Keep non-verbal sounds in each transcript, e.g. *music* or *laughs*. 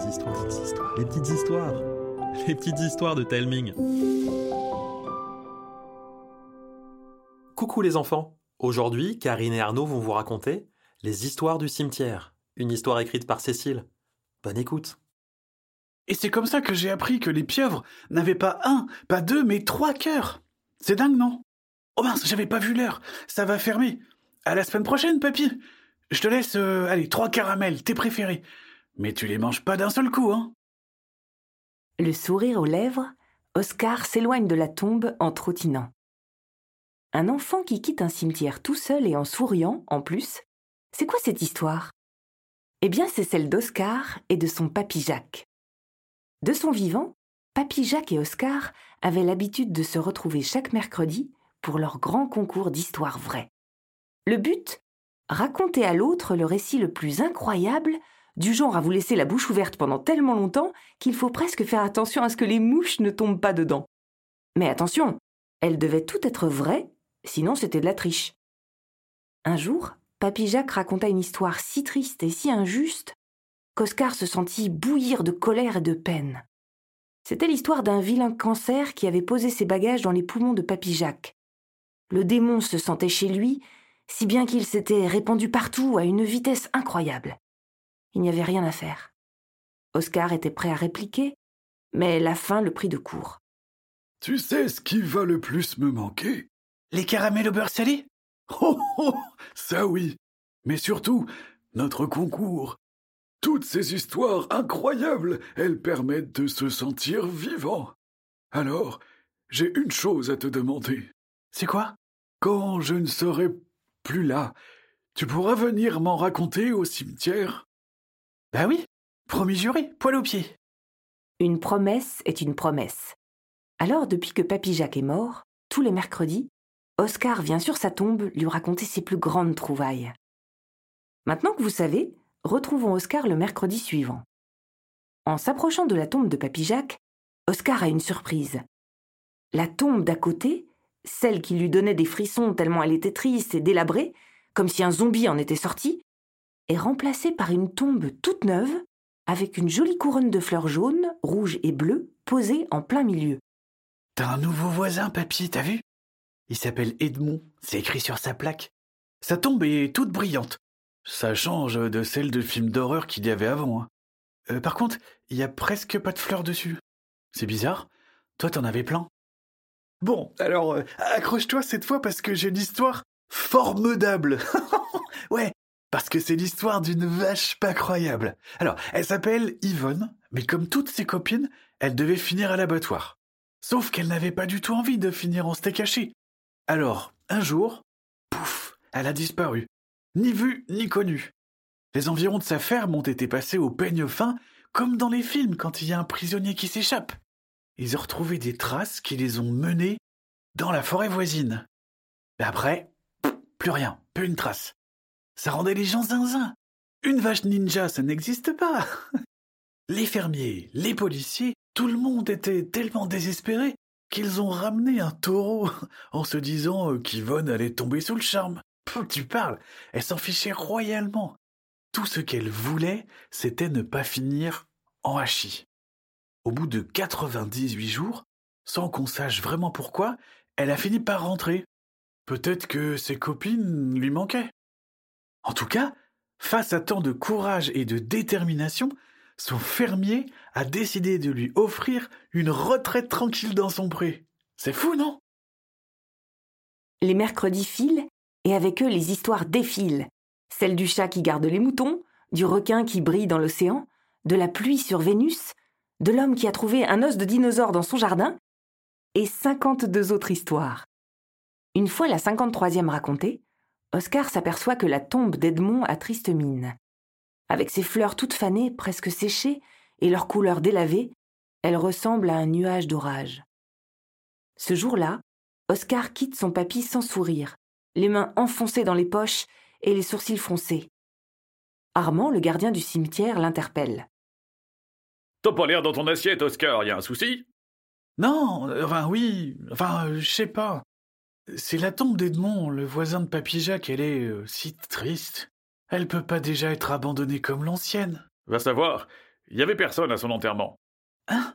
petites histoires, petites histoires, les petites histoires, *laughs* les petites histoires de Telming. Coucou les enfants. Aujourd'hui, Karine et Arnaud vont vous raconter les histoires du cimetière, une histoire écrite par Cécile. Bonne écoute. Et c'est comme ça que j'ai appris que les pieuvres n'avaient pas un, pas deux, mais trois cœurs. C'est dingue, non? Oh mince, j'avais pas vu l'heure. Ça va fermer. À la semaine prochaine, papy. Je te laisse, euh, allez, trois caramels, tes préférés. Mais tu les manges pas d'un seul coup, hein Le sourire aux lèvres, Oscar s'éloigne de la tombe en trottinant. Un enfant qui quitte un cimetière tout seul et en souriant, en plus, c'est quoi cette histoire? Eh bien, c'est celle d'Oscar et de son papy Jacques. De son vivant, papy Jacques et Oscar avaient l'habitude de se retrouver chaque mercredi pour leur grand concours d'histoire vraie. Le but? Raconter à l'autre le récit le plus incroyable, du genre à vous laisser la bouche ouverte pendant tellement longtemps qu'il faut presque faire attention à ce que les mouches ne tombent pas dedans. Mais attention, elles devaient tout être vraies, sinon c'était de la triche. Un jour, Papy Jacques raconta une histoire si triste et si injuste qu'Oscar se sentit bouillir de colère et de peine. C'était l'histoire d'un vilain cancer qui avait posé ses bagages dans les poumons de Papy Jacques. Le démon se sentait chez lui, si bien qu'il s'était répandu partout à une vitesse incroyable. Il n'y avait rien à faire. Oscar était prêt à répliquer, mais la faim le prit de court. Tu sais ce qui va le plus me manquer? Les caramels au beurre salé? *laughs* Oh oh Ça oui Mais surtout, notre concours. Toutes ces histoires incroyables, elles permettent de se sentir vivant. Alors, j'ai une chose à te demander. C'est quoi? Quand je ne serai plus là, tu pourras venir m'en raconter au cimetière? Bah oui, promis juré, poil aux pieds. Une promesse est une promesse. Alors, depuis que Papy Jacques est mort, tous les mercredis, Oscar vient sur sa tombe lui raconter ses plus grandes trouvailles. Maintenant que vous savez, retrouvons Oscar le mercredi suivant. En s'approchant de la tombe de Papy Jacques, Oscar a une surprise. La tombe d'à côté, celle qui lui donnait des frissons tellement elle était triste et délabrée, comme si un zombie en était sorti, est remplacée par une tombe toute neuve, avec une jolie couronne de fleurs jaunes, rouges et bleues posée en plein milieu. T'as un nouveau voisin, papy, t'as vu? Il s'appelle Edmond, c'est écrit sur sa plaque. Sa tombe est toute brillante. Ça change de celle de film d'horreur qu'il y avait avant. Hein. Euh, par contre, il y a presque pas de fleurs dessus. C'est bizarre. Toi, t'en avais plein. Bon, alors euh, accroche-toi cette fois parce que j'ai une histoire formidable. *laughs* ouais, parce que c'est l'histoire d'une vache pas croyable. Alors, elle s'appelle Yvonne, mais comme toutes ses copines, elle devait finir à l'abattoir. Sauf qu'elle n'avait pas du tout envie de finir en steak haché. Alors, un jour, pouf, elle a disparu. Ni vue, ni connue. Les environs de sa ferme ont été passés au peigne fin, comme dans les films quand il y a un prisonnier qui s'échappe. Ils ont retrouvé des traces qui les ont menés dans la forêt voisine. Mais après, plus rien, plus une trace. Ça rendait les gens zinzin. Une vache ninja, ça n'existe pas. *laughs* Les fermiers, les policiers, tout le monde était tellement désespéré qu'ils ont ramené un taureau *laughs* en se disant qu'Yvonne allait tomber sous le charme. Tu parles, elle s'en fichait royalement. Tout ce qu'elle voulait, c'était ne pas finir en hachis. Au bout de 98 jours, sans qu'on sache vraiment pourquoi, elle a fini par rentrer. Peut-être que ses copines lui manquaient. En tout cas, face à tant de courage et de détermination, son fermier a décidé de lui offrir une retraite tranquille dans son pré. C'est fou, non? Les mercredis filent, et avec eux les histoires défilent. Celle du chat qui garde les moutons, du requin qui brille dans l'océan, de la pluie sur Vénus, de l'homme qui a trouvé un os de dinosaure dans son jardin, et cinquante-deux autres histoires. Une fois la cinquante-troisième racontée, Oscar s'aperçoit que la tombe d'Edmond a triste mine. Avec ses fleurs toutes fanées, presque séchées, et leur couleur délavée, elle ressemble à un nuage d'orage. Ce jour-là, Oscar quitte son papy sans sourire, les mains enfoncées dans les poches et les sourcils froncés. Armand, le gardien du cimetière, l'interpelle. T'as pas l'air dans ton assiette, Oscar, y a un souci? Non, enfin oui, enfin euh, je sais pas. C'est la tombe d'Edmond, le voisin de Papy Jacques, elle est euh, si triste. Elle peut pas déjà être abandonnée comme l'ancienne. Va savoir. Il y avait personne à son enterrement. Hein?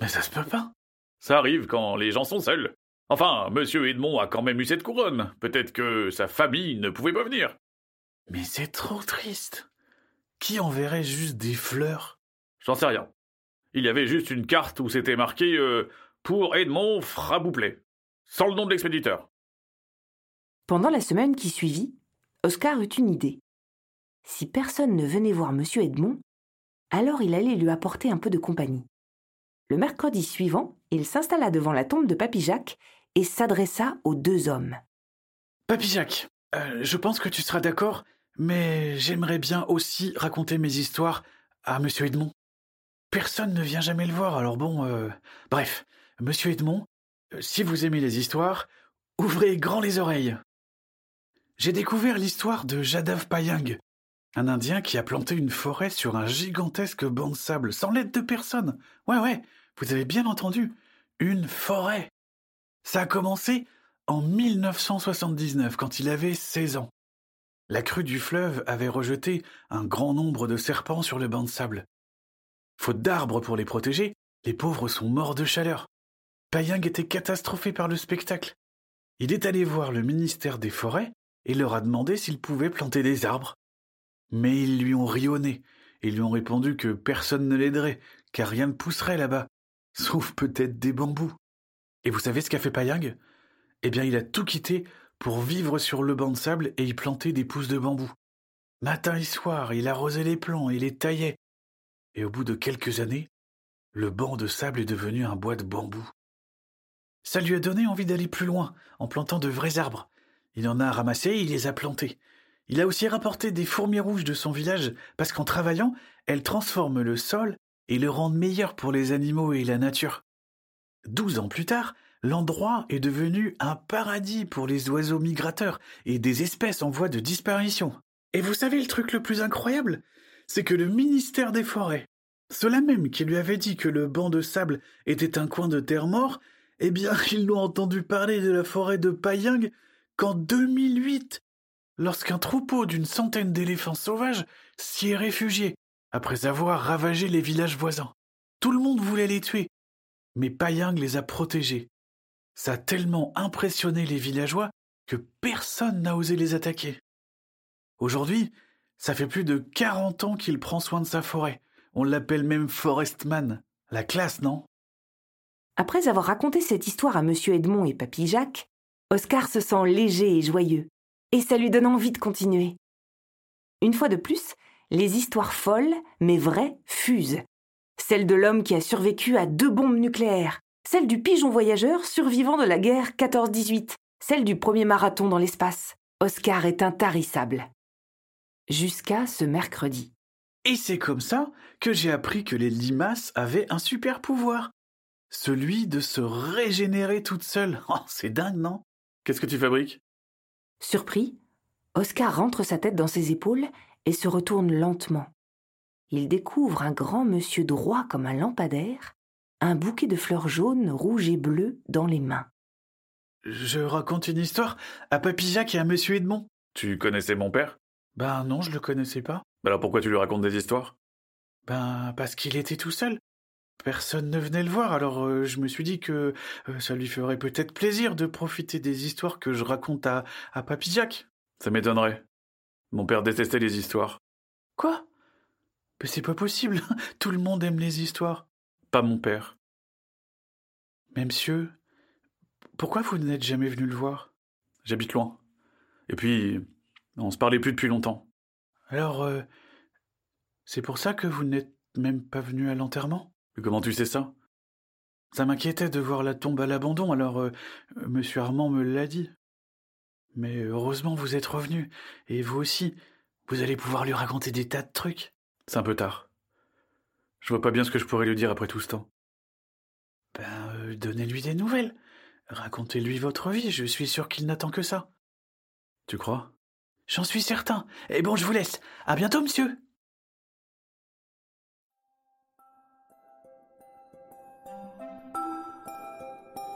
Mais ça se peut pas. Ça arrive quand les gens sont seuls. Enfin, monsieur Edmond a quand même eu cette couronne. Peut-être que sa famille ne pouvait pas venir. Mais c'est trop triste. Qui enverrait juste des fleurs? J'en sais rien. Il y avait juste une carte où c'était marqué euh, pour Edmond Frabouplet, sans le nom de l'expéditeur. Pendant la semaine qui suivit, Oscar eut une idée. Si personne ne venait voir M. Edmond, alors il allait lui apporter un peu de compagnie. Le mercredi suivant, il s'installa devant la tombe de Papy Jacques et s'adressa aux deux hommes. Papy Jacques, euh, je pense que tu seras d'accord, mais j'aimerais bien aussi raconter mes histoires à Monsieur Edmond. Personne ne vient jamais le voir, alors bon, euh, bref, Monsieur Edmond, si vous aimez les histoires, ouvrez grand les oreilles. J'ai découvert l'histoire de Jadav Payang, un Indien qui a planté une forêt sur un gigantesque banc de sable, sans l'aide de personne. Ouais, ouais, vous avez bien entendu, une forêt. Ça a commencé en 1979, quand il avait 16 ans. La crue du fleuve avait rejeté un grand nombre de serpents sur le banc de sable. Faute d'arbres pour les protéger, les pauvres sont morts de chaleur. Payang était catastrophé par le spectacle. Il est allé voir le ministère des Forêts et leur a demandé s'ils pouvaient planter des arbres. Mais ils lui ont rionné et lui ont répondu que personne ne l'aiderait, car rien ne pousserait là-bas, sauf peut-être des bambous. Et vous savez ce qu'a fait Payang? Eh bien, il a tout quitté pour vivre sur le banc de sable et y planter des pousses de bambou. Matin et soir, il arrosait les plants et les taillait. Et au bout de quelques années, le banc de sable est devenu un bois de bambou. Ça lui a donné envie d'aller plus loin, en plantant de vrais arbres. Il en a ramassé et il les a plantés. Il a aussi rapporté des fourmis rouges de son village, parce qu'en travaillant, elles transforment le sol et le rendent meilleur pour les animaux et la nature. Douze ans plus tard, l'endroit est devenu un paradis pour les oiseaux migrateurs et des espèces en voie de disparition. Et vous savez le truc le plus incroyable? C'est que le ministère des Forêts, ceux-là même qui lui avaient dit que le banc de sable était un coin de terre mort, eh bien, *laughs* ils n'ont entendu parler de la forêt de Payang qu'en 2008, lorsqu'un troupeau d'une centaine d'éléphants sauvages s'y est réfugié, après avoir ravagé les villages voisins. Tout le monde voulait les tuer, mais Payang les a protégés. Ça a tellement impressionné les villageois que personne n'a osé les attaquer. Aujourd'hui, ça fait plus de quarante ans qu'il prend soin de sa forêt. On l'appelle même Forestman. La classe, non? Après avoir raconté cette histoire à M. Edmond et Papy Jacques, Oscar se sent léger et joyeux, et ça lui donne envie de continuer. Une fois de plus, les histoires folles, mais vraies, fusent. Celle de l'homme qui a survécu à deux bombes nucléaires, celle du pigeon voyageur survivant de la guerre 14-18, celle du premier marathon dans l'espace. Oscar est intarissable. Jusqu'à ce mercredi. Et c'est comme ça que j'ai appris que les limaces avaient un super pouvoir. Celui de se régénérer toutes seules. *laughs* Oh, c'est dingue, non? Qu'est-ce que tu fabriques? Surpris, Oscar rentre sa tête dans ses épaules et se retourne lentement. Il découvre un grand monsieur droit comme un lampadaire, un bouquet de fleurs jaunes, rouges et bleues dans les mains. Je raconte une histoire à Papy Jacques et à Monsieur Edmond. Tu connaissais mon père? Ben non, je le connaissais pas. Alors pourquoi tu lui racontes des histoires? Ben parce qu'il était tout seul. Personne ne venait le voir, alors euh, je me suis dit que euh, ça lui ferait peut-être plaisir de profiter des histoires que je raconte à, à Papy Jacques. Ça m'étonnerait. Mon père détestait les histoires. Quoi? Mais c'est pas possible. *laughs* Tout le monde aime les histoires. Pas mon père. Mais monsieur, pourquoi vous n'êtes jamais venu le voir? J'habite loin. Et puis, on se parlait plus depuis longtemps. Alors, euh, c'est pour ça que vous n'êtes même pas venu à l'enterrement? Comment tu sais ça? Ça m'inquiétait de voir la tombe à l'abandon, alors euh, monsieur Armand me l'a dit. Mais heureusement vous êtes revenu, et vous aussi, vous allez pouvoir lui raconter des tas de trucs. C'est un peu tard. Je vois pas bien ce que je pourrais lui dire après tout ce temps. Ben, euh, donnez-lui des nouvelles. Racontez-lui votre vie, je suis sûr qu'il n'attend que ça. Tu crois? J'en suis certain. Et bon, je vous laisse. À bientôt, monsieur.